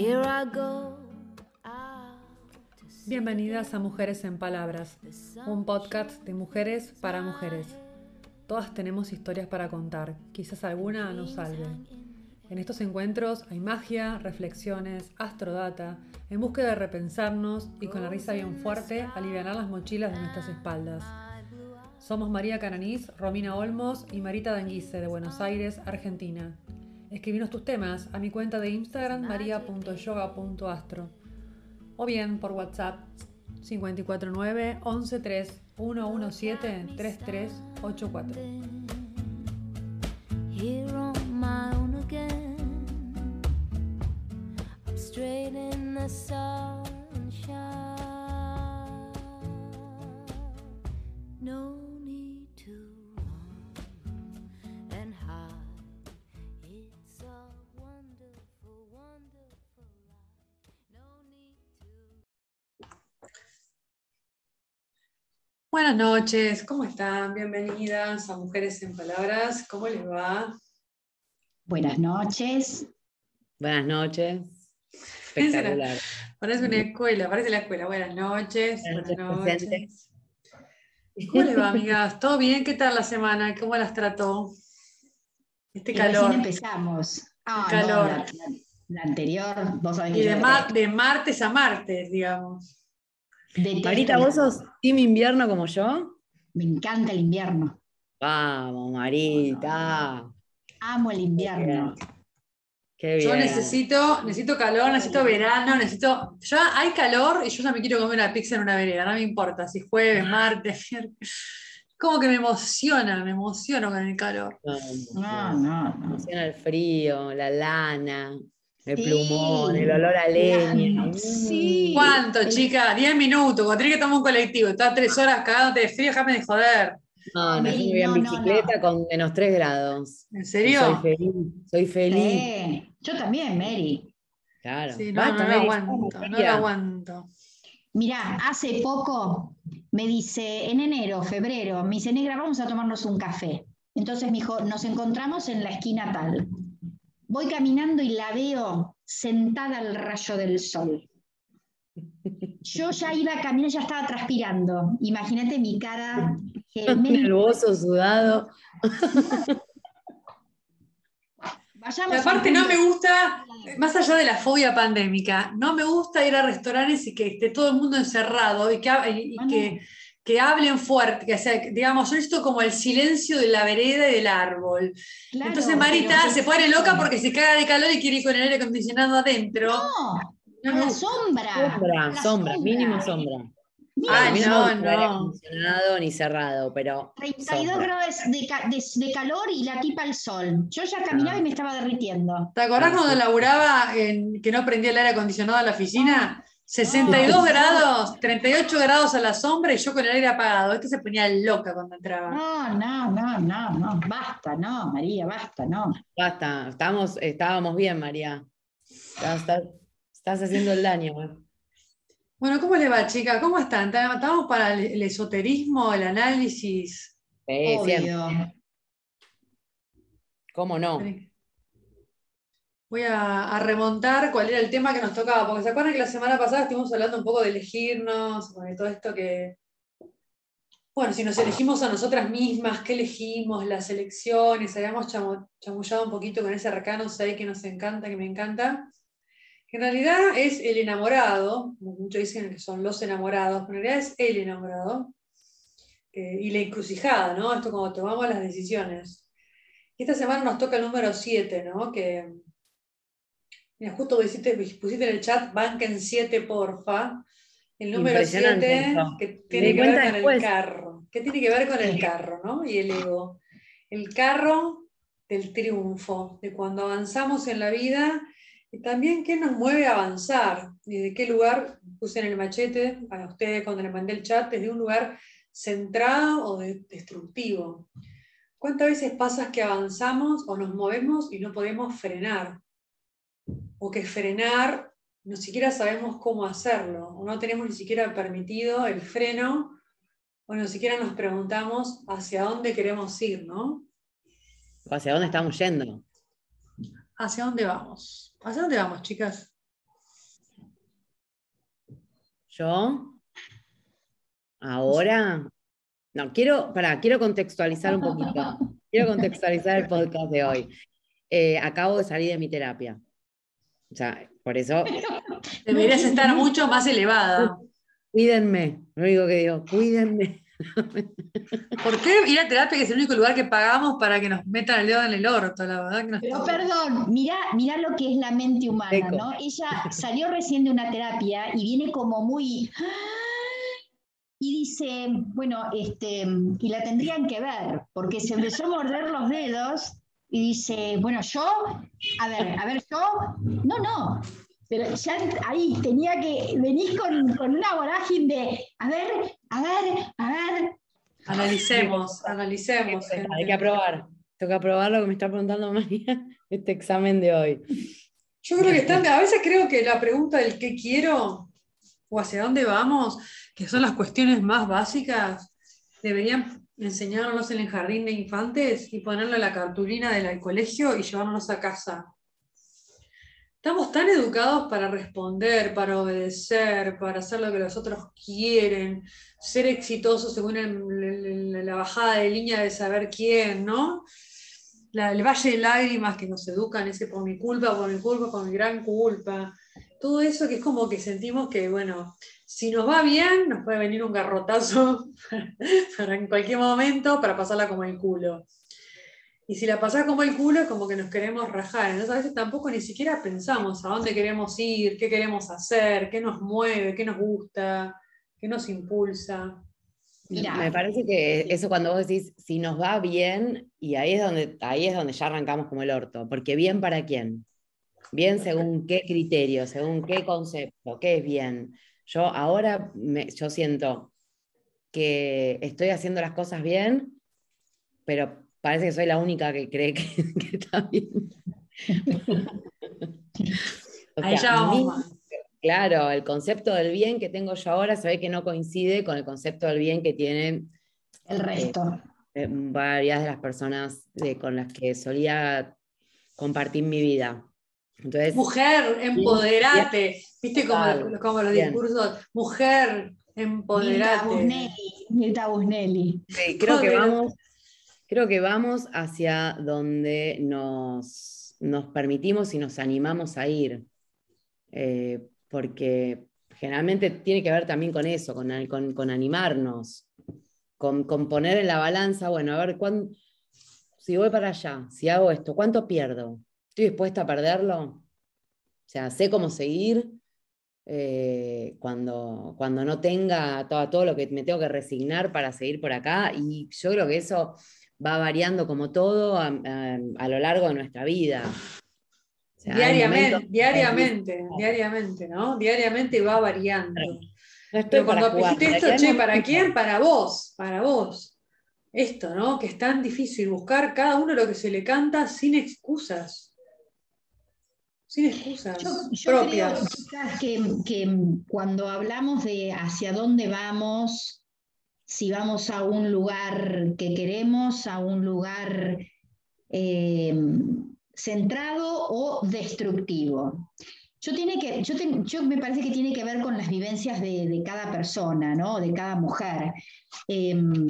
Here I go. Bienvenidas a Mujeres en Palabras, un podcast de mujeres para mujeres. Todas tenemos historias para contar, quizás alguna nos salve. En estos encuentros hay magia, reflexiones, astrodata, en búsqueda de repensarnos y con la risa bien fuerte aliviar las mochilas de nuestras espaldas. Somos María Cananís, Romina Olmos y Marita Danguise de Buenos Aires, Argentina. Escribinos tus temas a mi cuenta de Instagram maria.yoga.astro o bien por WhatsApp 549 113 117 3384. Here on my own again. I'm straight in the sunshine. No Buenas noches, ¿cómo están? Bienvenidas a Mujeres en Palabras. ¿Cómo les va? Buenas noches. Buenas noches. Espectacular. Parece una escuela, parece la escuela. Buenas noches. Buenas Buenas noches, presentes. ¿Cómo les va, amigas? ¿Todo bien? ¿Qué tal la semana? ¿Cómo las trató? Este Y calor. Recién empezamos. Ah, no, calor. la, la- la anterior, vos sabés que Y de, de martes a martes, digamos. Detesto Marita, ¿vos sos team invierno como yo? Me encanta el invierno. Vamos, Marita. Amo el invierno. Qué bien. Yo necesito, necesito calor, necesito verano, necesito. Ya hay calor y yo ya me quiero comer una pizza en una vereda, no me importa si jueves, martes, miércoles. Como que me emociona, me emociono con el calor. No, No, no. no. Emociona el frío, la lana, el Sí. plumón, el olor a leña. Sí. ¿Cuánto, chica? 10 minutos, cuando tenés que tomar un colectivo, estás tres horas cagándote de frío, déjame de joder. No, no, yo me Sí, voy en no, no, bicicleta con menos 3 grados. ¿En serio? Soy feliz, soy feliz. Sí. Yo también, Mary. Claro. Sí, no, Basta, no Mary, aguanto, no lo aguanto. Mirá, hace poco me dice, en enero, febrero, me dice, negra, vamos a tomarnos un café. Entonces me dijo, nos encontramos en la esquina tal. Voy caminando y la veo sentada al rayo del sol. Yo ya iba a caminar, ya estaba transpirando. Imagínate mi cara. que me- Nervoso, sudado. Vayamos Y aparte no me gusta, más allá de la fobia pandémica, no me gusta ir a restaurantes y que esté todo el mundo encerrado y que, ha- y- y Ah, que, que hablen fuerte, que, sea, digamos, yo necesito como el silencio de la vereda y del árbol. Claro, Entonces Marita pero- se pone loca porque se caga de calor y quiere ir con el aire acondicionado adentro. No, No a la sombra. a Sombra, la sombra, mínimo sombra. Ay, A mí no, el aire no. acondicionado ni cerrado, pero 32 sombra. grados de, ca- de- de calor y la tipa al sol. Yo ya caminaba Ah. y me estaba derritiendo. ¿Te acordás Ah, cuando laburaba en que no prendía el aire acondicionado en la oficina? 62 Ah. grados, 38 grados a la sombra y yo con el aire apagado. Esto se ponía loca cuando entraba. No, no, no, no, no. Basta, no, María, basta, no. Basta, estábamos, estábamos bien, María. Estás, estás- estás haciendo el daño. eh. Bueno, ¿cómo le va, chica? ¿Cómo están? ¿Estamos para el, esoterismo, el análisis? Sí, siempre. Obvio. ¿Cómo no? Voy a, remontar cuál era el tema que nos tocaba, porque se acuerdan que la semana pasada estuvimos hablando un poco de elegirnos, de todo esto que, bueno, si nos elegimos a nosotras mismas, qué elegimos, las elecciones, habíamos chamullado un poquito con ese arcano 6 que nos encanta, que me encanta, que en realidad es el enamorado, muchos dicen que son los enamorados, pero en realidad es el enamorado, eh, y la encrucijada, ¿no? Esto cuando tomamos las decisiones. Y esta semana nos toca el número 7, ¿no? Que, Mira, justo pusiste, pusiste en el chat, banquen 7, porfa. El número Impresionante 7 eso. que tiene que ver con después. el carro. ¿Qué tiene que ver con el carro, no? Y el ego. El carro del triunfo, de cuando avanzamos en la vida y también qué nos mueve a avanzar. Y de qué lugar puse en el machete a ustedes cuando les mandé el chat, desde un lugar centrado o de- destructivo. ¿Cuántas veces pasa que avanzamos o nos movemos y no podemos frenar? O que frenar, no siquiera sabemos cómo hacerlo, o no tenemos ni siquiera permitido el freno, o ni siquiera nos preguntamos hacia dónde queremos ir, ¿no? ¿Hacia dónde estamos yendo? ¿Hacia dónde vamos? ¿Hacia dónde vamos, chicas? Yo, ahora, no, quiero, para, quiero contextualizar un poquito. Quiero contextualizar el podcast de hoy. Eh, acabo de salir de mi terapia. O sea, por eso, Deberías estar mucho más elevada. cuídenme. Lo único que digo, cuídenme. ¿Por qué ir a terapia, que es el único lugar que pagamos para que nos metan el dedo en el orto? La verdad que no Pero perdón, mirá, mirá lo que es la mente humana, Eco. ¿no? Ella salió recién de una terapia y viene como muy... Y dice, bueno, este, y la tendrían que ver, porque se empezó a morder los dedos y dice, bueno, yo, a ver, a ver, yo, no, no, pero ya ahí tenía que, venís con, con una vorágine de, a ver, a ver, a ver, Analicemos, analicemos. Hay que aprobar. Tengo que aprobar lo que me está preguntando María, este examen de hoy. Yo creo que están, a veces creo que la pregunta del qué quiero o hacia dónde vamos, que son las cuestiones más básicas, deberían enseñárnoslos en el jardín de infantes y ponerlo en la cartulina del colegio y llevárnoslos a casa. Estamos tan educados para responder, para obedecer, para hacer lo que los otros quieren, ser exitosos según la bajada de línea de saber quién, ¿no? El valle de lágrimas que nos educan, ese por mi culpa, por mi culpa, por mi gran culpa. Todo eso que es como que sentimos que, bueno, si nos va bien, nos puede venir un garrotazo para en cualquier momento para pasarla como el culo. Y si la pasás como el culo, es como que nos queremos rajar. Entonces a veces tampoco ni siquiera pensamos a dónde queremos ir, qué queremos hacer, qué nos mueve, qué nos gusta, qué nos impulsa. Mirá. Me parece que eso cuando vos decís, si nos va bien, y ahí es donde, ahí es donde ya arrancamos como el orto, porque bien para quién. Bien según qué criterio, según qué concepto, qué es bien. Yo ahora me- yo siento que estoy haciendo las cosas bien, pero parece que soy la única que cree que, que está bien. O Ahí sea, ya vamos mi- mal. Claro, el concepto del bien que tengo yo ahora se ve que no coincide con el concepto del bien que tienen el resto. eh, varias de las personas de- con las que solía compartir mi vida. Entonces, Mujer, empoderate. ¿Viste como, como los Bien. discursos? Mujer, empoderate. Busnelli, Mirta Busnelli. sí, creo, que vamos, creo que vamos hacia donde nos, nos permitimos y nos animamos a ir. Eh, porque generalmente tiene que ver también con eso, con, con- con animarnos, con, con poner en la balanza, bueno, a ver, cuán- si voy para allá, si hago esto, ¿cuánto pierdo? ¿Estoy dispuesta a perderlo? O sea, sé cómo seguir eh, cuando, cuando no tenga todo, todo lo que me tengo que resignar para seguir por acá. Y yo creo que eso va variando como todo a, a- a lo largo de nuestra vida. O sea, hay Diariamente, momentos- diariamente, diariamente, ¿no? Diariamente va variando. No estoy Pero cuando dijiste ¿para esto, che? ¿para quién? Para vos, para vos. Esto, ¿no? Que es tan difícil buscar cada uno lo que se le canta sin excusas. Sin excusas Yo, yo propias. creo, que, que cuando hablamos de hacia dónde vamos, si vamos a un lugar que queremos, a un lugar eh, centrado o destructivo. Yo, tiene que, yo me parece que tiene que ver con las vivencias de, de cada persona, ¿no? de cada mujer. Em,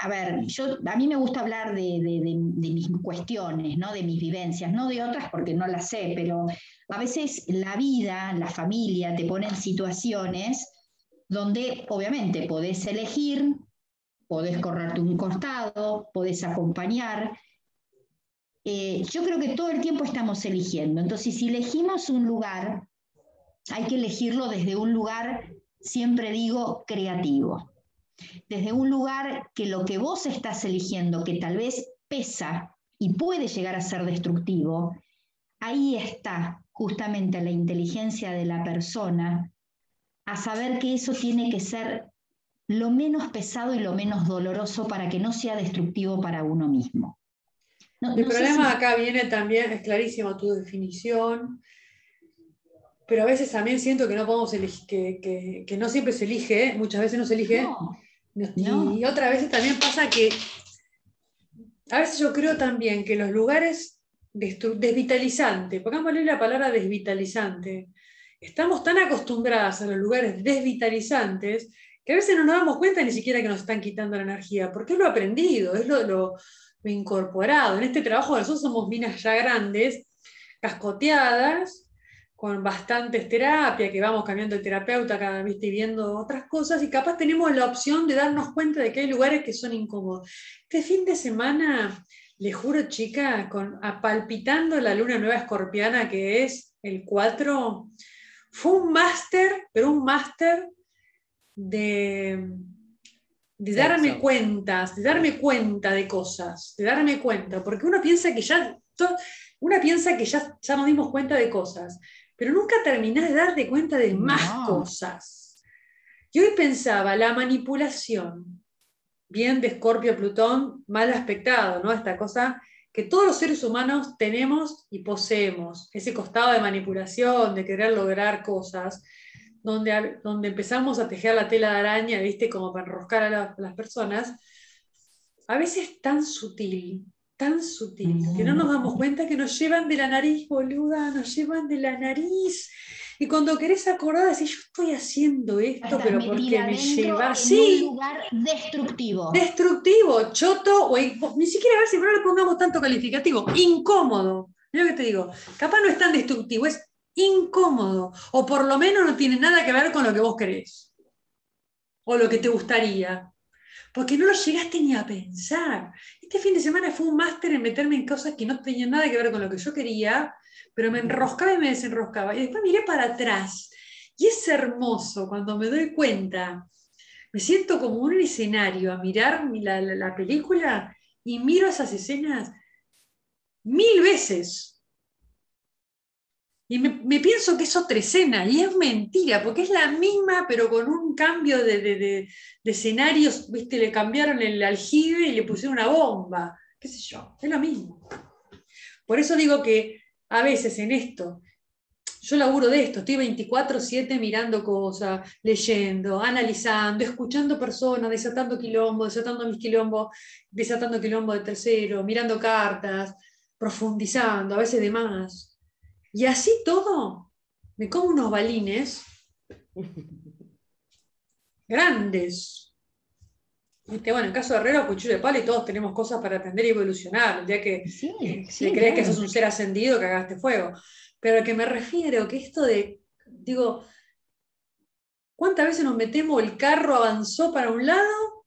a ver, yo, a mí me gusta hablar de mis cuestiones, ¿no? de mis vivencias, no de otras porque no las sé, pero a veces la vida, la familia te pone en situaciones donde obviamente podés elegir, podés correrte un costado, podés acompañar. Eh, yo creo que todo el tiempo estamos eligiendo. Entonces, si elegimos un lugar, hay que elegirlo desde un lugar, siempre digo, creativo desde un lugar que lo que vos estás eligiendo, que tal vez pesa y puede llegar a ser destructivo, ahí está justamente la inteligencia de la persona a saber que eso tiene que ser lo menos pesado y lo menos doloroso para que no sea destructivo para uno mismo. No- El no problema si- acá viene también, es clarísimo tu definición, pero a veces también siento que no podemos elegir, que, que- que no siempre se elige, ¿eh? muchas veces no se elige. No, No. y otras veces también pasa que, a veces yo creo también que los lugares desvitalizantes, pongámosle la palabra desvitalizante, estamos tan acostumbradas a los lugares desvitalizantes que a veces no nos damos cuenta ni siquiera que nos están quitando la energía, porque es lo aprendido, es lo, lo- lo incorporado. En este trabajo nosotros somos minas ya grandes, cascoteadas, con bastantes terapias, que vamos cambiando de terapeuta cada vez y viendo otras cosas, y capaz tenemos la opción de darnos cuenta de que hay lugares que son incómodos. Este fin de semana, le juro, chica, con, a- palpitando la luna nueva escorpiana, que es el 4, fue un máster, pero un máster de, de darme cuentas, de darme cuenta de cosas, de darme cuenta, porque uno piensa que ya, to- una piensa que ya, ya nos dimos cuenta de cosas, pero nunca terminás de darte cuenta de más No. cosas. Y hoy pensaba, la manipulación, bien de Escorpio Plutón, mal aspectado, ¿no? Esta cosa que todos los seres humanos tenemos y poseemos, ese costado de manipulación, de querer lograr cosas, donde, a- donde empezamos a tejer la tela de araña, ¿viste? Como para enroscar a la- las personas, a veces tan sutil, tan sutil, que no nos damos cuenta que nos llevan de la nariz, boluda, nos llevan de la nariz. Y cuando querés acordar, decís, yo estoy haciendo esto, Estás pero porque me lleva. en Sí, un lugar destructivo. destructivo, choto, o ni siquiera a ver si no le pongamos tanto calificativo, incómodo. Mira lo que te digo, capaz no es tan destructivo, es incómodo, o por lo menos no tiene nada que ver con lo que vos querés, o lo que te gustaría, porque no lo llegaste ni a pensar. Este fin de semana fue un máster en meterme en cosas que no tenían nada que ver con lo que yo quería, pero me enroscaba y me desenroscaba. Y después miré para atrás, y es hermoso cuando me doy cuenta me siento como un escenario a mirar mi- la, la- la película y miro esas escenas mil veces. Y me, pienso que es otra escena, y es mentira, porque es la misma, pero con un cambio de, de- de- de escenarios, ¿viste? Le cambiaron el aljibe y le pusieron una bomba, qué sé yo, es lo mismo. Por eso digo que a veces en esto, yo laburo de esto, estoy 24/7 mirando cosas, leyendo, analizando, escuchando personas, desatando quilombo, desatando mis quilombos, desatando quilombo de tercero, mirando cartas, profundizando, a veces de más. Y así todo, me como unos balines grandes. Viste, Bueno, en caso de Herrero, cuchillo de palo y todos tenemos cosas para aprender y evolucionar. El día que Sí, eh, sí, si crees que sos un ser ascendido, que hagaste fuego. Pero a lo que me refiero, que esto de, digo, ¿cuántas veces nos metemos, el carro avanzó para un lado?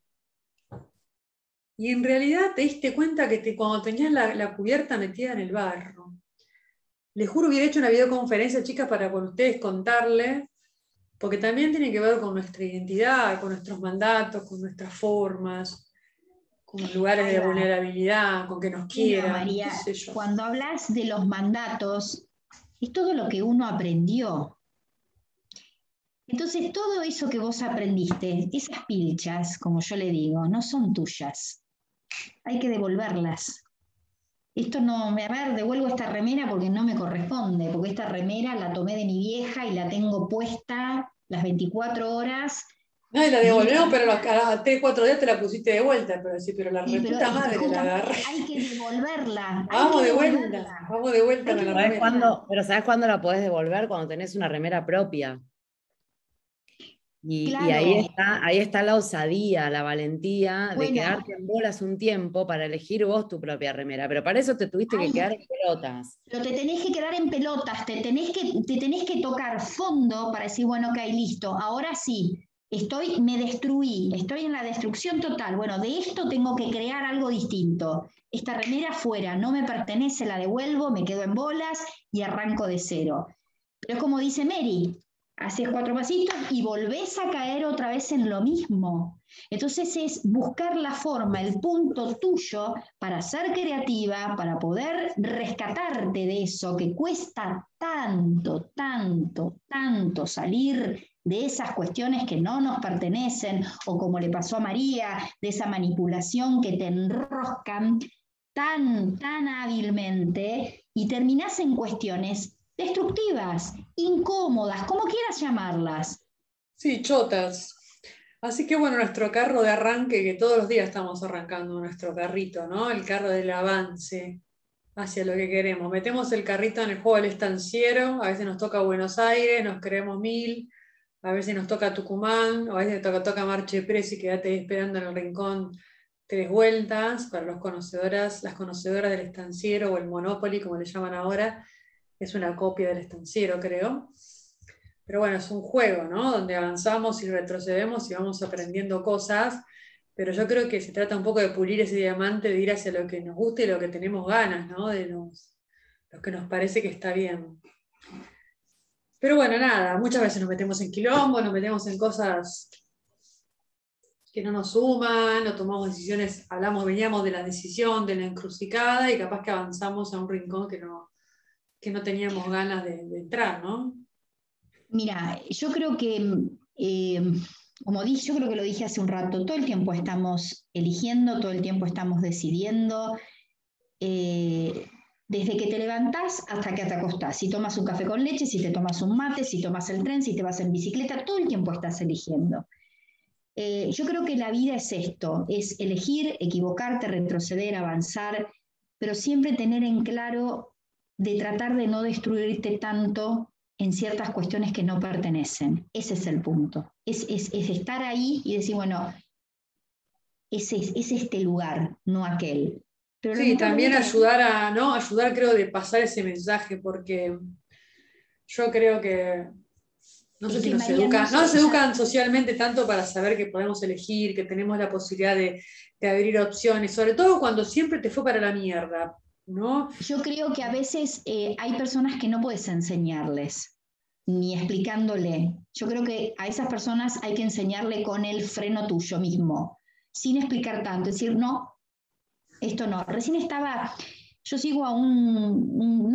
Y en realidad te diste cuenta que te- cuando tenías la, la cubierta metida en el barro. Les juro, hubiera hecho una videoconferencia, chicas, para con ustedes contarles, porque también tiene que ver con nuestra identidad, con nuestros mandatos, con nuestras formas, con los lugares de vulnerabilidad, con que nos Mira, quieran. María, sé cuando hablas de los mandatos, es todo lo que uno aprendió. Entonces, todo eso que vos aprendiste, esas pilchas, como yo le digo, no son tuyas. Hay que devolverlas. Esto no, me- a ver, devuelvo esta remera porque no me corresponde, porque esta remera la tomé de mi vieja y la tengo puesta las 24 horas. No, y la devolvemos, pero a los- a 3, 4 días te la pusiste de vuelta, pero sí, pero la pero- reputa madre la agarré. Hay que devolverla. hay Vamos que de vuelta, vamos de vuelta que la. ¿Sabes remera. cuándo? Pero ¿sabes cuándo la podés devolver? Cuando tenés una remera propia. Y, y ahí, está, ahí está la osadía, la valentía de quedarte en bolas un tiempo para elegir vos tu propia remera. Pero para eso te tuviste Ay. que quedar en pelotas. Pero te tenés que quedar en pelotas, te tenés que, te tenés que tocar fondo para decir, bueno, ok, listo, ahora sí, estoy, me destruí, estoy en la destrucción total. Bueno, de esto tengo que crear algo distinto. Esta remera fuera, no me pertenece, la devuelvo, me quedo en bolas y arranco de cero. Pero es como dice Mary, haces cuatro pasitos y volvés a caer otra vez en lo mismo. Entonces es buscar la forma, el punto tuyo para ser creativa, para poder rescatarte de eso que cuesta tanto, tanto, tanto salir de esas cuestiones que no nos pertenecen o como le pasó a María, de esa manipulación que te enroscan tan, tan hábilmente y terminas en cuestiones destructivas, incómodas, como quieras llamarlas. Sí, chotas. Así que bueno, nuestro carro de arranque, que todos los días estamos arrancando nuestro carrito, ¿no? El carro del avance. hacia lo que queremos. Metemos el carrito en el juego del estanciero, a veces nos toca Buenos Aires, nos creemos mil, a veces nos toca Tucumán, a veces nos toca, toca Marche Pérez y quédate esperando en el rincón tres vueltas, para los conocedoras, las conocedoras del estanciero o el Monopoly, como le llaman ahora, es una copia del estanciero, creo. Pero bueno, es un juego, ¿no? Donde avanzamos y retrocedemos y vamos aprendiendo cosas pero yo creo que se trata un poco de pulir ese diamante, de ir hacia lo que nos gusta y lo que tenemos ganas, ¿no? De los, lo que nos parece que está bien. Pero bueno, nada, muchas veces nos metemos en quilombo, nos metemos en cosas que no nos suman, no tomamos decisiones, hablamos, veníamos de la decisión, de la encrucijada y capaz que avanzamos a un rincón que no, que no teníamos ganas de, entrar, ¿no? Mira, yo creo que eh, como dije, yo creo que lo dije hace un rato, todo el tiempo estamos eligiendo, todo el tiempo estamos decidiendo, eh, desde que te levantás hasta que te acostás. Si tomas un café con leche, si te tomas un mate, si tomas el tren, si te vas en bicicleta, todo el tiempo estás eligiendo. Eh, yo creo que la vida es esto, es elegir, equivocarte, retroceder, avanzar, pero siempre tener en claro de tratar de no destruirte tanto en ciertas cuestiones que no pertenecen. Ese es el punto. Es, estar ahí y decir, bueno, es, es, este lugar, no aquel. Pero sí, también ayudar a, ¿no? Ayudar creo de pasar ese mensaje, porque yo creo que no sé si nos educan, no educan socialmente tanto para saber que podemos elegir, que tenemos la posibilidad de, de abrir opciones, sobre todo cuando siempre te fue para la mierda. Yo creo que a veces eh, hay personas que no puedes enseñarles, ni explicándole. Yo creo que a esas personas hay que enseñarle con el freno tuyo mismo, sin explicar tanto, es decir, no, esto no. Recién estaba, yo sigo a un,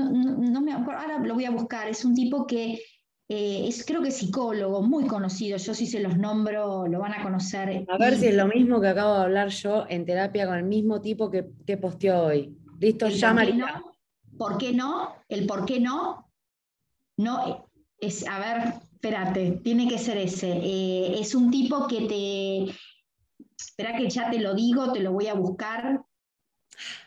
no, me acuerdo, ahora lo voy a buscar, es un tipo que eh, es creo que psicólogo, muy conocido, yo si se los nombro lo van a conocer. A ver si es lo mismo que acabo de hablar yo en terapia con el mismo tipo que, que posteó hoy. Listo, ya por qué no? El por qué no, no es, a ver, espérate, tiene que ser ese. Eh, es un tipo que te, espera que ya te lo digo, te lo voy a buscar.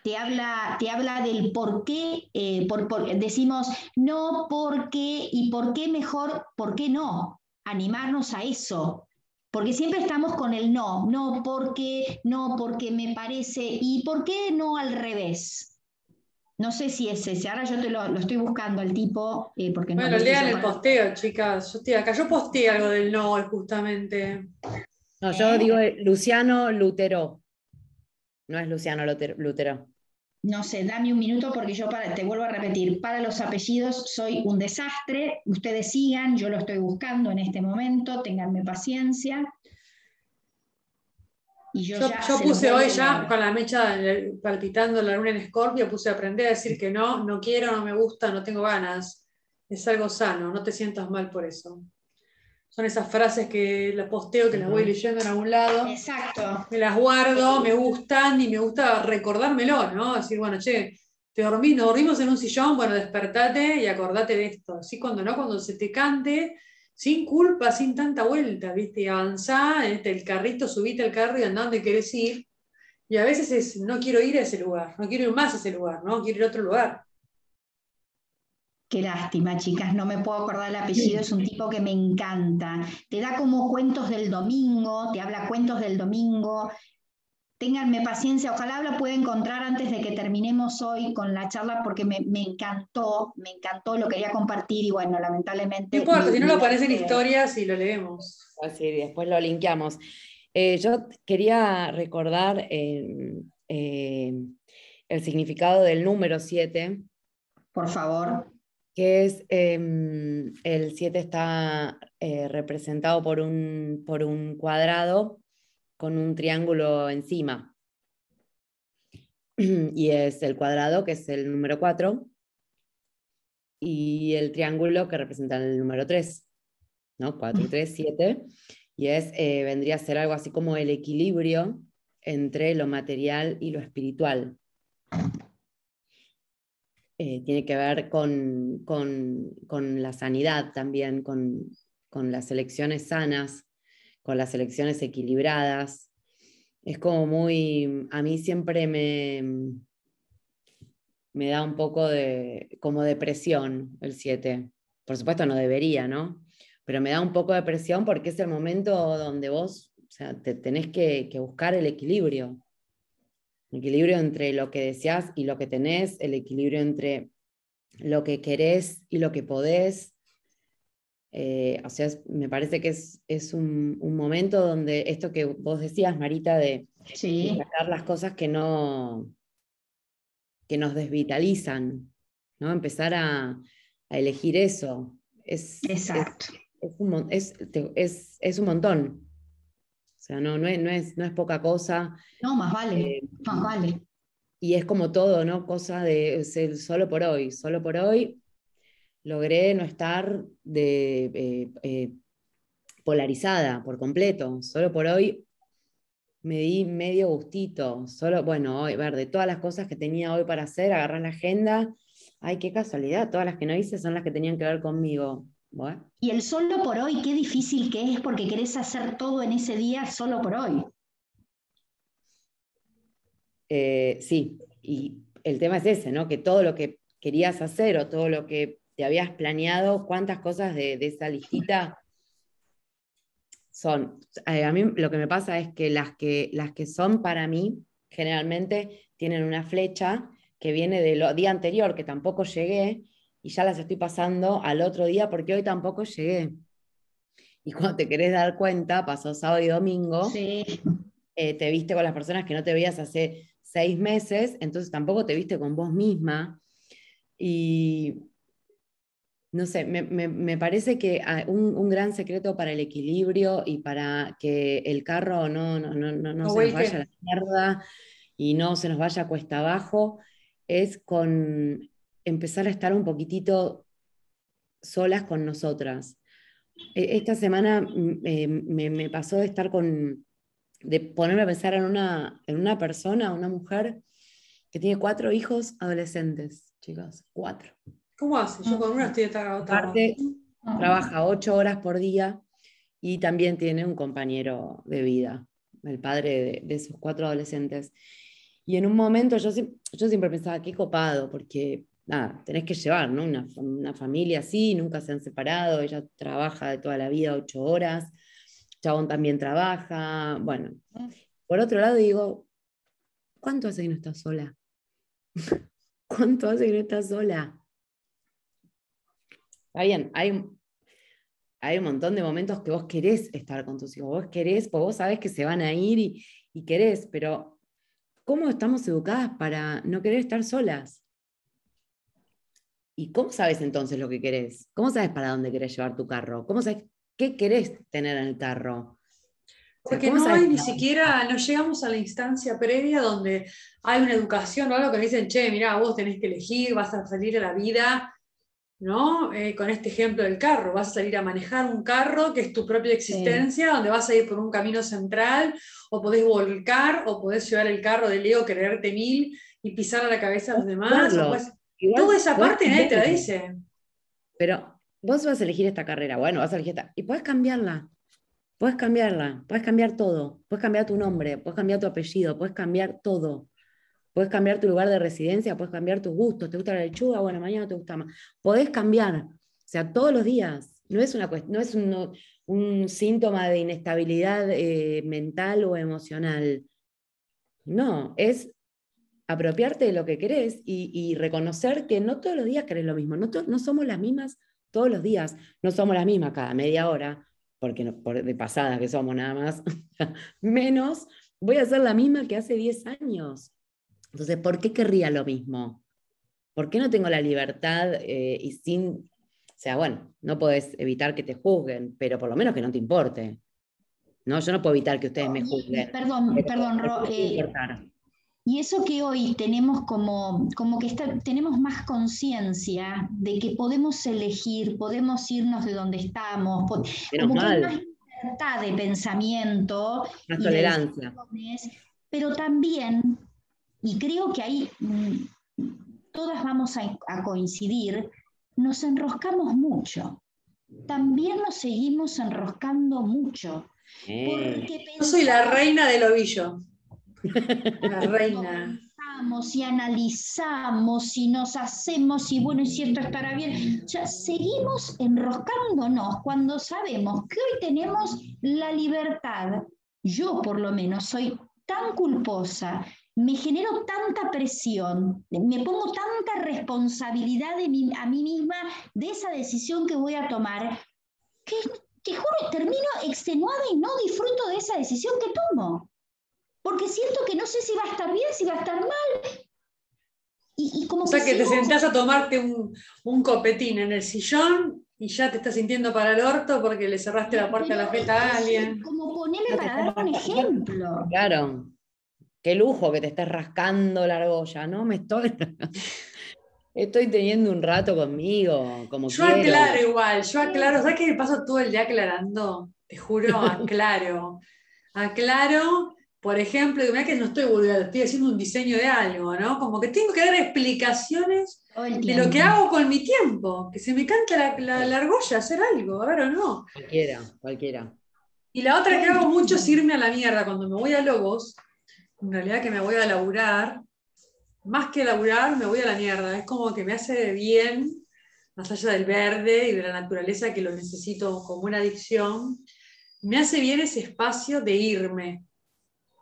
Te habla, te habla del por qué, eh, por, decimos no, por qué y por qué mejor, por qué no. Animarnos a eso, porque siempre estamos con el no, no porque, no porque me parece, y por qué no al revés. No sé si es ese, ahora yo te lo, estoy buscando al tipo. Eh, porque bueno, lean el posteo, chicas. Yo estoy acá, yo posteé algo del no, justamente. No, yo ¿Eh? digo eh, Luciano Lutero. No es Luciano Lutero. No sé, dame un minuto porque yo te vuelvo a repetir, para los apellidos soy un desastre, ustedes sigan, yo lo estoy buscando en este momento, ténganme paciencia. yo, puse hoy ya con la mecha palpitando la luna en Escorpio, puse a aprender a decir que no, no quiero, no me gusta, no tengo ganas. Es algo sano, no te sientas mal por eso. Son esas frases que las posteo, que las voy leyendo en algún lado. Exacto. Me las guardo, me gustan y me gusta recordármelo, ¿no? Decir, bueno, che, te dormís, nos dormimos en un sillón, bueno, despertate y acordate de esto. Así cuando no, cuando se te cante, sin culpa, sin tanta vuelta, ¿viste? Y avanzá, este, el carrito, subite al carro y andando y querés ir. Y a veces es, no quiero ir a ese lugar, no quiero ir más a ese lugar, ¿no? Quiero ir a otro lugar. Qué lástima, chicas, no me puedo acordar el apellido, es un tipo que me encanta. Te da como cuentos del domingo, te habla cuentos del domingo. Ténganme paciencia, ojalá lo pueda encontrar antes de que terminemos hoy con la charla porque me, encantó, me encantó, lo quería compartir y bueno, lamentablemente... No importa, si no lo aparecen historias y lo leemos. Así, después lo linkeamos. Eh, yo quería recordar eh, eh, el significado del número 7. Por favor que es em, el 7 está eh, representado por un, por un cuadrado con un triángulo encima. Y es el cuadrado, que es el número 4, y el triángulo que representa el número 3, ¿no? 4 y 3, 7. Y es, eh, vendría a ser algo así como el equilibrio entre lo material y lo espiritual. Eh, tiene que ver con, la sanidad también, con, las elecciones sanas, con las elecciones equilibradas. Es como muy, a mí siempre me, me da un poco de como depresión el 7. Por supuesto no debería, ¿no? Pero me da un poco de presión porque es el momento donde vos, o sea, te tenés que buscar el equilibrio. El equilibrio entre lo que deseas y lo que tenés, el equilibrio entre lo que querés y lo que podés. Eh, o sea, es- me parece que es, es un, un momento donde esto que vos decías, Marita, de Sí, sacar las cosas que no que nos desvitalizan, ¿no? Empezar a, a elegir eso. Es, exacto. es un montón. O sea, no, no, es, no, es, no es poca cosa. No, más vale, eh, más vale. y es como todo, ¿no? Cosa de el solo por hoy. Solo por hoy logré no estar de, eh, eh, polarizada por completo. Solo por hoy me di medio gustito. Solo, bueno, hoy, ver, de todas las cosas que tenía hoy para hacer, agarrar la agenda. Ay, qué casualidad, todas las que no hice son las que tenían que ver conmigo. Bueno, Y el solo por hoy, qué difícil que es porque querés hacer todo en ese día solo por hoy. eh, sí, y el tema es ese, ¿no? Que todo lo que querías hacer o todo lo que te habías planeado, cuántas cosas de, de esa listita son. Eh, a mí lo que me pasa es que las, que las que son para mí generalmente tienen una flecha que viene del día anterior, que tampoco llegué, y ya las estoy pasando al otro día porque hoy tampoco llegué. Y cuando te querés dar cuenta, pasó sábado y domingo, Sí, eh, te viste con las personas que no te veías hace seis meses, entonces tampoco te viste con vos misma. Y no sé, me, me- me parece que ah, un, un gran secreto para el equilibrio y para que el carro no, no, no, no, no se nos vaya a la mierda y no se nos vaya cuesta abajo, es con empezar a estar un poquitito solas con nosotras. E- Esta semana mm, eh, me, me pasó de estar con, de ponerme a pensar en una, en una persona, una mujer que tiene cuatro hijos adolescentes, chicos, cuatro. ¿Cómo hace? Yo con una estoy agotada. Aparte, trabaja ocho horas por día y también tiene un compañero de vida, el padre de, de sus cuatro adolescentes. Y en un momento yo, yo siempre pensaba, qué copado, porque nada, tenés que llevar, ¿no? Una, una familia así, nunca se han separado, ella trabaja de toda la vida ocho horas, Chabón también trabaja, bueno. Por otro lado digo, ¿cuánto hace que no estás sola? ¿Cuánto hace que no estás sola? Está bien, hay, un- hay un montón de momentos que vos querés estar con tus hijos, vos querés, pues vos sabés que se van a ir y, y querés, pero ¿cómo estamos educadas para no querer estar solas? ¿Y cómo sabes entonces lo que querés? ¿Cómo sabes para dónde querés llevar tu carro? ¿Cómo sabes qué querés tener en el carro? Porque ¿cómo no hay ni siquiera, no llegamos a la instancia previa donde hay una educación o algo que dicen, che, mirá, vos tenés que elegir, vas a salir a la vida, ¿no? Eh, con este ejemplo del carro, vas a salir a manejar un carro que es tu propia existencia, donde vas a ir por un camino central, o podés volcar, o podés llevar el carro de Leo, creerte mil y pisar a la cabeza a los demás. o podés- Igual toda esa parte nadie te la dice. Pero vos vas a elegir esta carrera, bueno, vas a elegir esta, y puedes cambiarla, puedes cambiarla, puedes cambiar todo, puedes cambiar tu nombre, puedes cambiar tu apellido, puedes cambiar todo, puedes cambiar tu lugar de residencia, puedes cambiar tus gustos, te gusta la lechuga, bueno, mañana te gusta más, podés cambiar, o sea, todos los días, no es, una no es un, un síntoma de inestabilidad eh, mental o emocional, no, es apropiarte de lo que querés y, y reconocer que no todos los días querés lo mismo, no, no somos las mismas todos los días, no somos las mismas cada media hora, porque no- por de pasada que somos nada más, menos voy a ser la misma que hace 10 años. Entonces, ¿por qué querría lo mismo? ¿Por qué no tengo la libertad eh, y sin, o sea, bueno, no podés evitar que te juzguen, pero por lo menos que no te importe. No, yo no puedo evitar que ustedes me juzguen. Perdón, perdón, Ro, eh. Y eso que hoy tenemos como, como que está- tenemos más conciencia de que podemos elegir, podemos irnos de donde estamos, como que hay más libertad de pensamiento Más y tolerancia. pero también, y creo que ahí mm, todas vamos a, a coincidir, nos enroscamos mucho. También nos seguimos enroscando mucho. Eh, Yo soy la reina del ovillo. La reina. y analizamos y nos hacemos y bueno, y si esto estará bien. O sea, seguimos enroscándonos cuando sabemos que hoy tenemos la libertad. Yo por lo menos soy tan culposa, me genero tanta presión, me pongo tanta responsabilidad de mí- a mí misma de esa decisión que voy a tomar, que te juro, termino extenuada y no disfruto de esa decisión que tomo. Porque siento que no sé si va a estar bien, si va a estar mal. Y, y como O sea que te sigo- sentás a tomarte un, un copetín en el sillón y ya te estás sintiendo para el orto porque le cerraste la puerta a la jeta a alguien. Como poneme para dar un ejemplo. Claro. Qué lujo que te estés rascando la argolla, ¿no? Me estoy. Estoy teniendo un rato conmigo, como Yo quiero. aclaro igual, yo aclaro, ¿sabes que me paso todo el día aclarando? Te juro, aclaro. Aclaro, por ejemplo, mira que no estoy vulgar, estoy haciendo un diseño de algo, ¿no? Como que tengo que dar explicaciones de lo que hago con mi tiempo, que se me canta la, la, la argolla hacer algo, a ver o no. Cualquiera, cualquiera. Y la otra que hago mucho es irme a la mierda. Cuando me voy a Lobos, en realidad que me voy a laburar, más que laburar, me voy a la mierda. Es como que me hace bien, más allá del verde y de la naturaleza que lo necesito como una adicción, me hace bien ese espacio de irme,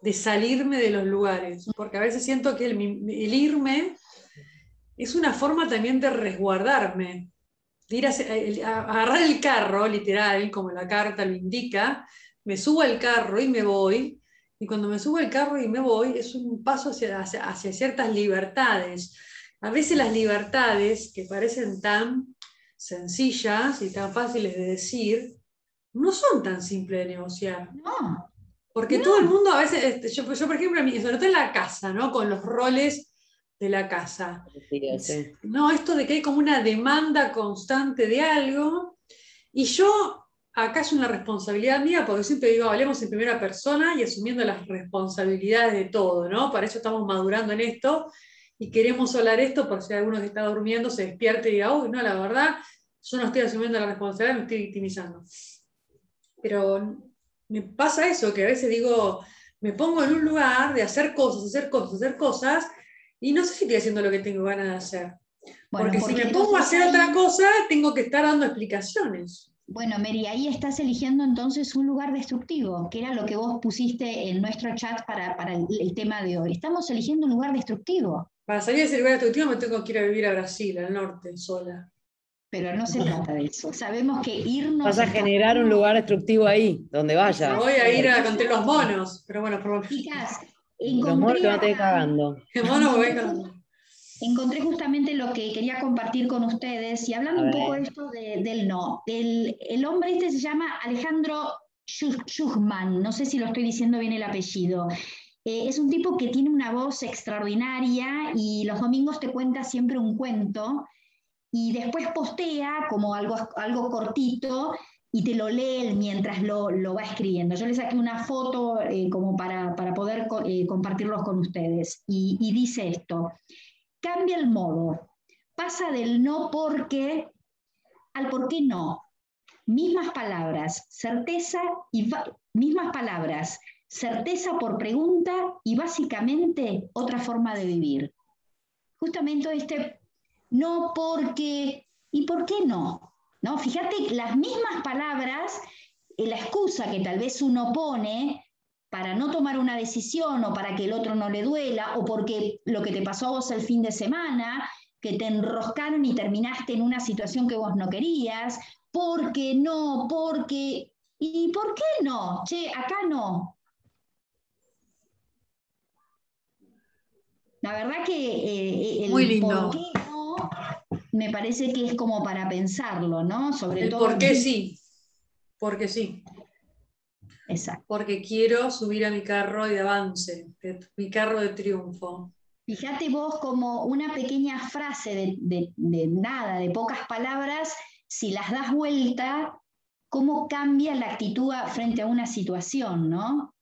de salirme de los lugares. Porque a veces siento que el, irme es una forma también de resguardarme. De ir a agarrar el carro, literal, como la carta lo indica, me subo al carro y me voy, y cuando me subo al carro y me voy, es un paso hacia, hacia, hacia, ciertas libertades. A veces las libertades, que parecen tan sencillas y tan fáciles de decir, no son tan simples de negociar. No. Porque no. todo el mundo a veces, este, yo, yo, por ejemplo, sobre todo en la casa, ¿no? Con los roles de la casa. Sí, sí. No, esto de que hay como una demanda constante de algo, y yo acá es una responsabilidad mía, porque siempre digo, hablemos en primera persona y asumiendo las responsabilidades de todo, ¿no? Para eso estamos madurando en esto y queremos hablar esto por si alguno que está durmiendo se despierte y diga, uy, no, la verdad, yo no estoy asumiendo la responsabilidad, me estoy victimizando. Pero me pasa eso, que a veces digo, me pongo en un lugar de hacer cosas, hacer cosas, hacer cosas, y no sé si estoy haciendo lo que tengo ganas de hacer. Bueno, porque, porque, si me pongo a hacer ahí... otra cosa, tengo que estar dando explicaciones. Bueno, Mary, ahí estás eligiendo entonces un lugar destructivo, que era lo que vos pusiste en nuestro chat para, para el, el, tema de hoy. Estamos eligiendo un lugar destructivo. Para salir de ese lugar destructivo me tengo que ir a vivir a Brasil, al norte, sola. Pero no se trata de eso. Sabemos que irnos... Vas a generar un lugar destructivo ahí, donde vayas. Me voy a ir a, contra los monos, pero bueno, por Chicas, los monos te van a cagando. El mono me voy cagando. Encontré justamente lo que quería compartir con ustedes y hablando un poco de esto de, del no. El, el, hombre este se llama Alejandro Schuchman, no sé si lo estoy diciendo bien el apellido. Eh, es un tipo que tiene una voz extraordinaria y los domingos te cuenta siempre un cuento y después postea como algo, algo cortito y te lo lee mientras lo, lo va escribiendo. Yo le saqué una foto eh, como para, para poder eh, compartirlos con ustedes y, y dice esto cambia el modo, pasa del no porque al por qué no. Mismas palabras, certeza y mismas palabras, certeza por pregunta y básicamente otra forma de vivir. Justamente este no porque y por qué no. ¿No? Fíjate las mismas palabras, la excusa que tal vez uno pone para no tomar una decisión o para que el otro no le duela o porque lo que te pasó a vos el fin de semana, que te enroscaron y terminaste en una situación que vos no querías, porque no, porque... ¿Y por qué no? Che, acá no. La verdad que eh, el Muy lindo. por qué me parece que es como para pensarlo, ¿no? Sobre el todo. por qué sí. Porque sí. Exacto. Porque quiero subir a mi carro de avance, de, mi carro de triunfo. Fíjate vos como una pequeña frase de, de, de, nada, de pocas palabras, si las das vuelta, cómo cambia la actitud frente a una situación, ¿no?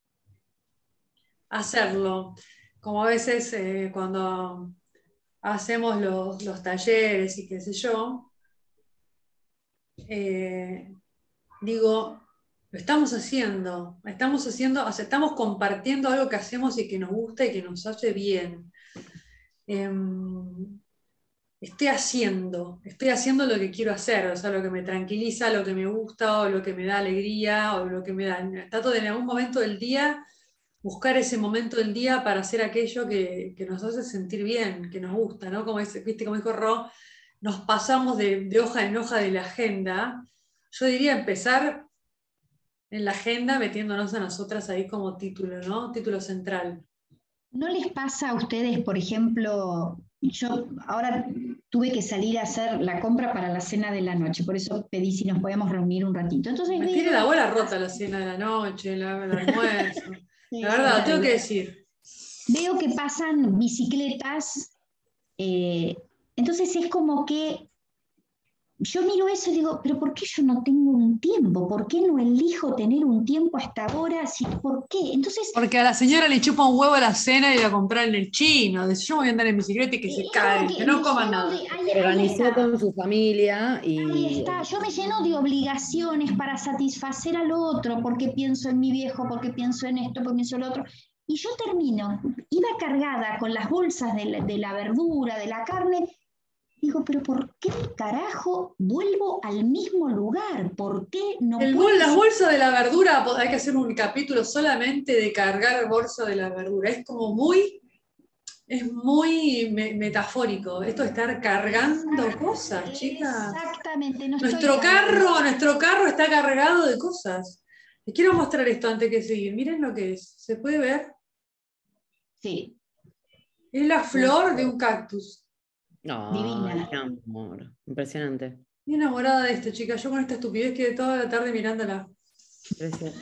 Hacerlo. Como a veces eh, cuando hacemos los, talleres y qué sé yo, eh, digo, lo estamos haciendo, estamos haciendo, estamos compartiendo algo que hacemos y que nos gusta y que nos hace bien. em, estoy haciendo, estoy haciendo lo que quiero hacer, o sea, lo que me tranquiliza, lo que me gusta, o lo que me da alegría, o lo que me da. Trato de en algún momento del día buscar ese momento del día para hacer aquello que, que nos hace sentir bien, que nos gusta, ¿no? Como, es- viste, como dijo Ro, nos pasamos de, de hoja en hoja de la agenda. Yo diría empezar en la agenda metiéndonos a nosotras ahí como título, ¿no? Título central. ¿No les pasa a ustedes, por ejemplo, yo ahora tuve que salir a hacer la compra para la cena de la noche, por eso pedí si nos podíamos reunir un ratito. Entonces Me tiene la bola rota la cena de la noche, la, el almuerzo. Sí, La verdad, lo tengo que decir. veo que pasan bicicletas, eh, entonces es como que yo miro eso y digo, pero ¿por qué yo no tengo un tiempo? ¿Por qué no elijo tener un tiempo hasta ahora? Si- ¿Por qué? Entonces, Porque a la señora le chupa un huevo a la cena y va a comprar en el chino. Dice, yo voy a andar en bicicleta y que se cae, que no coman nada. de- ahí- ahí Organizó con su familia y. Ahí está, yo me lleno de obligaciones para satisfacer al otro, porque pienso en mi viejo, porque pienso en esto, porque pienso en lo otro. Y yo termino, iba cargada con las bolsas de la, de la verdura, de la carne. Digo, pero ¿por qué carajo vuelvo al mismo lugar? ¿Por qué no El puedo bol- las ser- bolsas de la verdura, hay que hacer un capítulo solamente de cargar bolsa de la verdura. Es como muy, es muy me- metafórico. Esto de estar cargando cosas, chicas. Exactamente, no Nuestro carro, nuestro carro está cargado de cosas. Les quiero mostrar esto antes que seguir. Miren lo que es. ¿Se puede ver? Sí, Es la flor de un cactus. No, Divina. qué amor. Impresionante. Estoy enamorada de esto, chicas. Yo con esta estupidez quedé toda la tarde mirándola. Impresionante.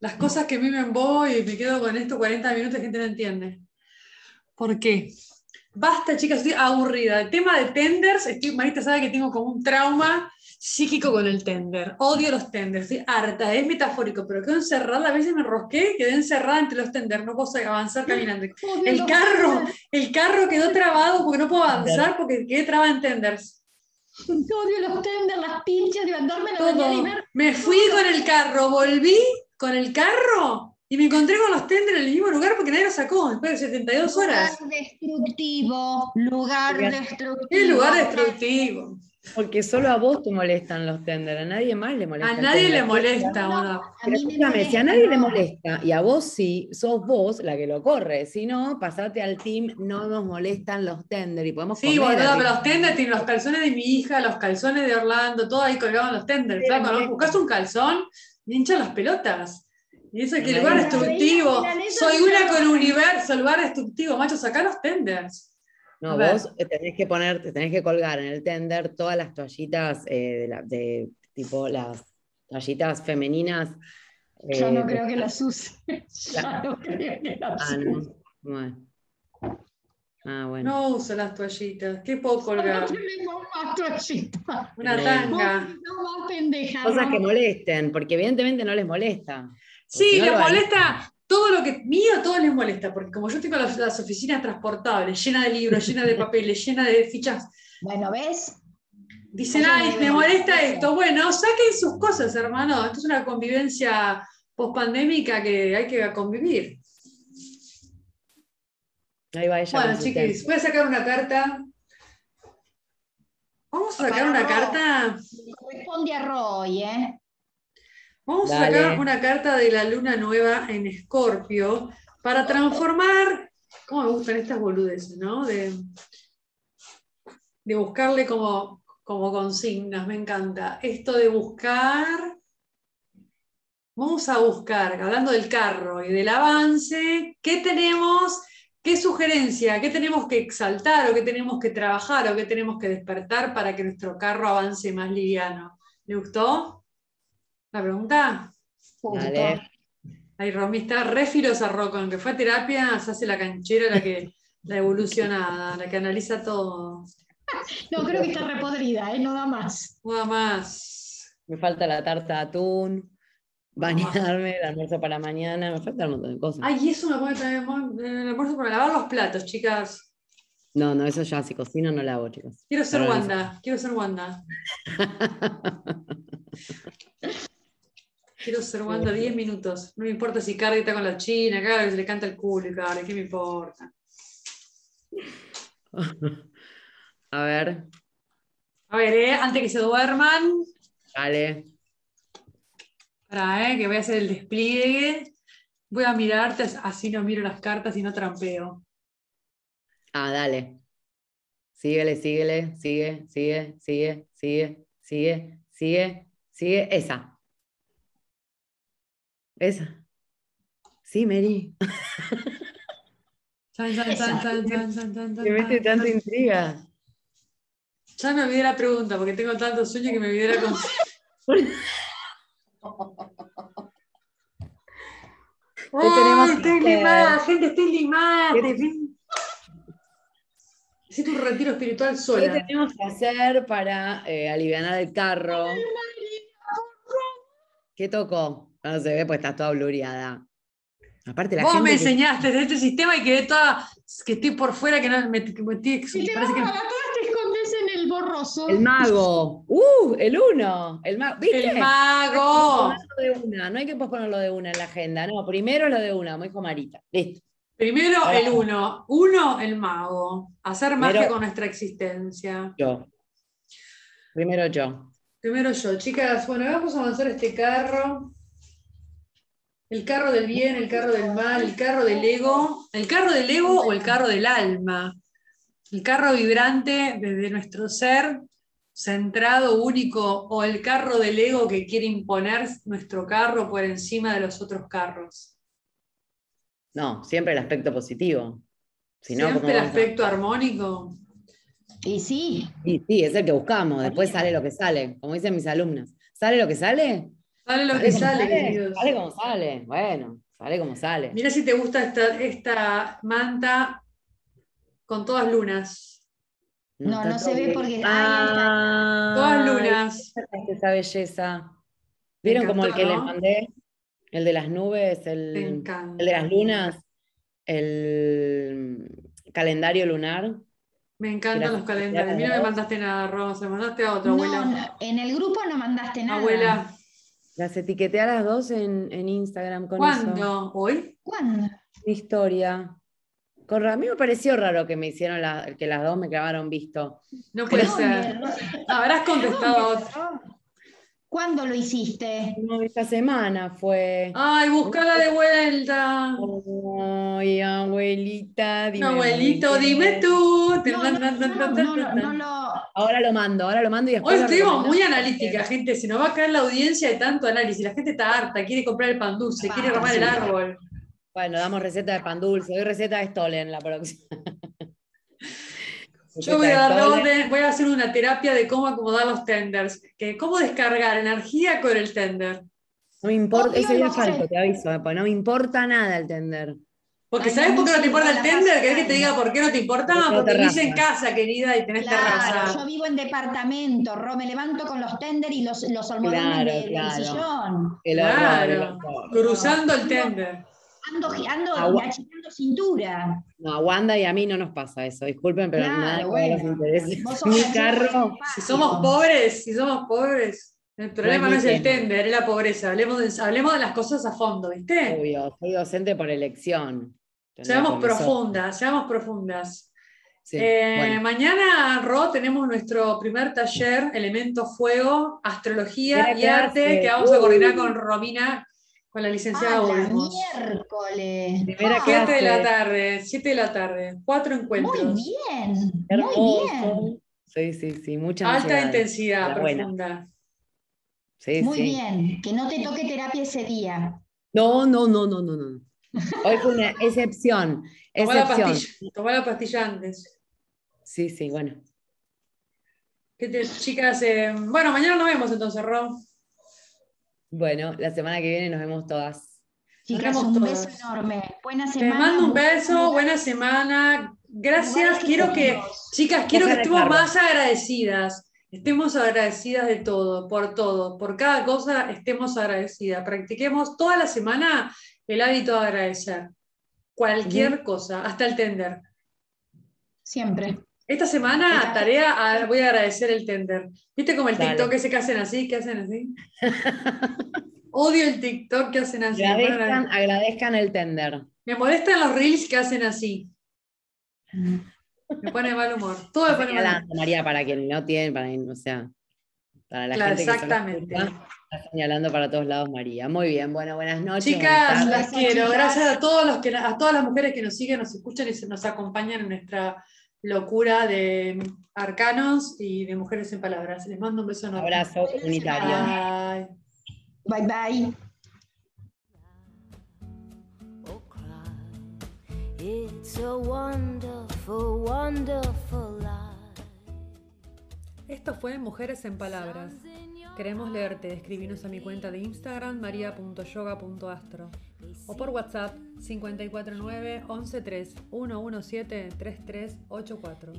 Las cosas que a mí me embobo y me quedo con esto 40 minutos, la gente no entiende. ¿Por qué? Basta, chicas, estoy aburrida. El tema de tenders, estoy, Marita sabe que tengo como un trauma psíquico con el tender. Odio los tenders, estoy harta, es metafórico, pero quedo encerrada, a veces me enrosqué, quedé encerrada entre los tenders, no puedo avanzar caminando. Odio El carro, tenders. el carro quedó trabado porque no puedo avanzar porque quedé trabada en tenders. odio los tenders, las pinches, levantarme la mañana Me fui con el carro, volví con el carro y me encontré con los tenders en el mismo lugar porque nadie los sacó después de 72 horas. Lugar destructivo, lugar destructivo. Qué lugar destructivo. Porque solo a vos te molestan los tenders, a nadie más le molesta. A el nadie tender. le molesta, No, a Pero mí me escúchame, si a nadie le molesta y a vos sí, sos vos la que lo corre. Si no, pasate al team, no nos molestan los tenders y podemos Sí, comer boludo, pero los tenders tienen los calzones de mi hija, los calzones de Orlando, todo ahí colgado en los tenders. Sí, Flaco, ¿no? Buscas un calzón hinchan las pelotas. Y eso es que lugar ahí- destructivo. Soy una con universo, lugar destructivo, macho, sacá los tenders. No, vos te tenés que poner, te tenés que colgar en el tender todas las toallitas eh, de, la- de tipo las toallitas femeninas. Yo eh, no de- creo que las use. Yo La- no creo que las Ah, use. no. Bueno. Ah, bueno. No uso las toallitas. ¿Qué puedo colgar? No tenemos más toallitas. Una No. tanga. No más pendeja. Cosas ¿no? que molesten, porque evidentemente no les molesta. Sí, si no les molesta todo lo que mío, todo les molesta, porque como yo tengo las, las oficinas transportables, llenas de libros, llenas de papeles, llenas de fichas, Bueno, ¿ves? dicen, ay, me molesta esto. Bueno, saquen sus cosas, hermano. Esto es una convivencia pospandémica que hay que convivir. Ahí va ella. Bueno, chiquis, voy a sacar una carta. Vamos a sacar Para una carta. Responde a Roy, ¿eh? Vamos a sacar una carta de la luna nueva en Escorpio para transformar. ¿Cómo me gustan estas boludeces, no? De, de buscarle como, como consignas, me encanta. Esto de buscar. Vamos a buscar, hablando del carro y del avance, ¿qué tenemos? ¿Qué sugerencia? ¿Qué tenemos que exaltar o qué tenemos que trabajar o qué tenemos que despertar para que nuestro carro avance más liviano? ¿Le gustó? ¿La pregunta? Dale. Ay, Romy está re filosa, Rocco, aunque fue a terapia, se hace la canchera, la que la evolucionada, la que analiza todo. No, creo que está repodrida, ¿eh? No da más. Nada más. Me falta la tarta de atún, bañarme, el almuerzo para mañana, me falta un montón de cosas. Ay, y eso me pone también en el almuerzo para lavar los platos, chicas. No, no, eso ya si cocino no lo hago, chicos. Quiero ser Pero no Wanda, quiero ser Wanda. Quiero ser Wanda 10 minutos. No me importa si Cardi está con la china, se le canta el culo Cardi, ¿qué me importa? A ver, A ver, eh, antes que se duerman, dale. para, eh, que voy a hacer el despliegue. Voy a mirarte, así no miro las cartas y no trampeo. Ah, dale. Síguele, síguele, sigue, sigue, sigue, sigue, sigue, sigue, sigue. Esa. Esa. Sí, Mary. Chan, chan, chan, chan, chan, chan, chan, Me mete tanta intriga. Ya me olvidé la pregunta porque tengo tantos sueños que me olvidé la con- tenemos Ay, estoy limada, gente, estoy limada. ¿Qué. Necesito un retiro espiritual ¿Qué sola. tenemos que hacer para eh, aliviar el carro? ¿Qué tocó? No se ve, pues está toda blureada. Aparte, la Vos gente me que- enseñaste de este sistema y quedé toda, que estoy por fuera, que no me, que me estoy- vas parece que- a la todas te escondes en el borroso. El mago. ¡Uh! El uno. El mago. ¿Viste? el mago. Posponerlo de una. No hay que posponerlo de una en la agenda. No, primero lo de una, como dijo Marita. Listo. Primero Ahora. el uno. Uno, el mago. Hacer magia Primero- con nuestra existencia. Yo. Primero yo. Primero yo, chicas, bueno, vamos a avanzar este carro. El carro del bien, el carro del mal, el carro del ego. ¿El carro del ego o el carro del alma? El carro vibrante desde nuestro ser, centrado, único, o el carro del ego que quiere imponer nuestro carro por encima de los otros carros. No, siempre el aspecto positivo. Si no, Siempre ¿cómo el a- aspecto armónico. Y sí, Sí, sí, es el que buscamos. Después sale lo que sale. Como dicen mis alumnas. ¿Sale lo que sale? Sale lo Sale que como sale, sale. queridos. Sale como sale. Bueno, sale como sale. Mira si te gusta esta, esta manta con todas lunas. No, no se ve porque- ahí Ah, Todas lunas. esa belleza. ¿Vieron como el que les mandé? El de las nubes, Me el, encanta. el de las lunas, el calendario lunar. Me encantan los calendarios. Mira, me mandaste nada, Rosa. Me mandaste a no, abuela. no, en el grupo no mandaste nada. Abuela, Las etiqueté a las dos en, en Instagram con eso. ¿cuándo? ¿Hoy? ¿Cuándo? Mi historia. Con, a mí me pareció raro que me hicieron la- que las dos me clavaron visto. No puede ser. Habrás contestado. ¿Cuándo lo hiciste? No, esta semana fue. Ay, buscala de vuelta. Ay, abuelita, dime. No, abuelito, dime tú. Ahora lo mando, ahora lo mando y después. Hoy estuvimos muy analítica, gente. Se nos va a caer la audiencia de tanto análisis. La gente está harta, quiere comprar el pan dulce, quiere Ah, ramar el árbol. Bueno, damos receta de pan dulce. Doy receta de Stolen la próxima. Yo voy a dar Receta de orden, voy a hacer una terapia de cómo acomodar los tenders, que cómo descargar energía con el tender. No me importa, ese día falto, te aviso, eh, porque no me importa nada el tender. Porque Ay, ¿sabes no, por qué no te importa el tender? ¿Querés que te diga por qué no te importa? Porque Porque vivís en casa, querida, y tenés Claro, terraza. yo vivo en departamento, Ro, me levanto con los tender y los, los almohadones Claro, de- del claro. sillón. El horror, el Claro, cruzando el tender. Ando, ando achicando cintura. No, a Wanda y a mí no nos pasa eso, disculpen, pero Claro, nada bueno. nos sos Mi carro. Si somos pobres, si somos pobres, el problema no es el tender, es la pobreza. Hablemos de, hablemos de las cosas a fondo, ¿viste? obvio, soy docente por elección. Seamos profundas, seamos profundas. Sí, Eh, bueno. Mañana, Ro, tenemos nuestro primer taller, Elemento Fuego, Astrología y Arte, que vamos a coordinar con Romina, con la licenciada Ah, Olmos. miércoles. Primera Ah, Siete de la clase. tarde, 7 de la tarde, cuatro encuentros. Muy bien, muy Hermoso. bien. Sí, sí, sí, mucha Alta ansiedad. intensidad, buena. profunda. Sí, Muy sí. bien, que no te toque terapia ese día. No, no, no, no, no, no. Hoy fue una excepción. Excepción. pastilla, tomá la pastilla antes. Sí, sí, bueno. ¿Qué te- chicas, eh, bueno, mañana nos vemos entonces, Ro. Bueno, la semana que viene nos vemos todas. Chicas, un todas. beso enorme. Buena Te semana. mando un beso, buena semana. Gracias, quiero que, chicas, quiero que estemos más agradecidas. Estemos agradecidas de todo, por todo, por cada cosa estemos agradecidas. Practiquemos toda la semana el hábito de agradecer. Cualquier cosa, hasta el tender. Siempre. Esta semana, tarea, a- voy a agradecer el tender. ¿Viste como el Dale. TikTok ese que hacen así? que hacen así? Odio el TikTok que hacen así. Agradezcan, agradezcan el tender. Me molestan los reels que hacen así. Me pone de mal humor. Todo me pone mal humor. María, para quien no tiene, para, o sea, para la Claro, gente que exactamente. escucha, está señalando para todos lados María. Muy bien, bueno, buenas noches. Chicas, buenas las quiero. Gracias a todos los que a todas las mujeres que nos siguen, nos escuchan y se nos acompañan en nuestra locura de arcanos y de mujeres en palabras. Les mando un beso Un enorme. abrazo comunitario. Bye. Bye bye. or cry. It's a wonderful, wonderful life. Esto fue Mujeres en Palabras. Queremos leerte. Escribinos a mi cuenta de Instagram maria.yoga.astro o por WhatsApp 549 113 117 3384.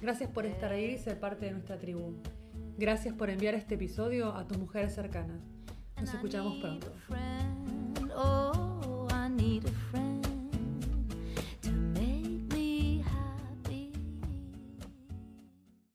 Gracias por estar ahí y ser parte de nuestra tribu. Gracias por enviar este episodio a tus mujeres cercanas. Nos escuchamos pronto.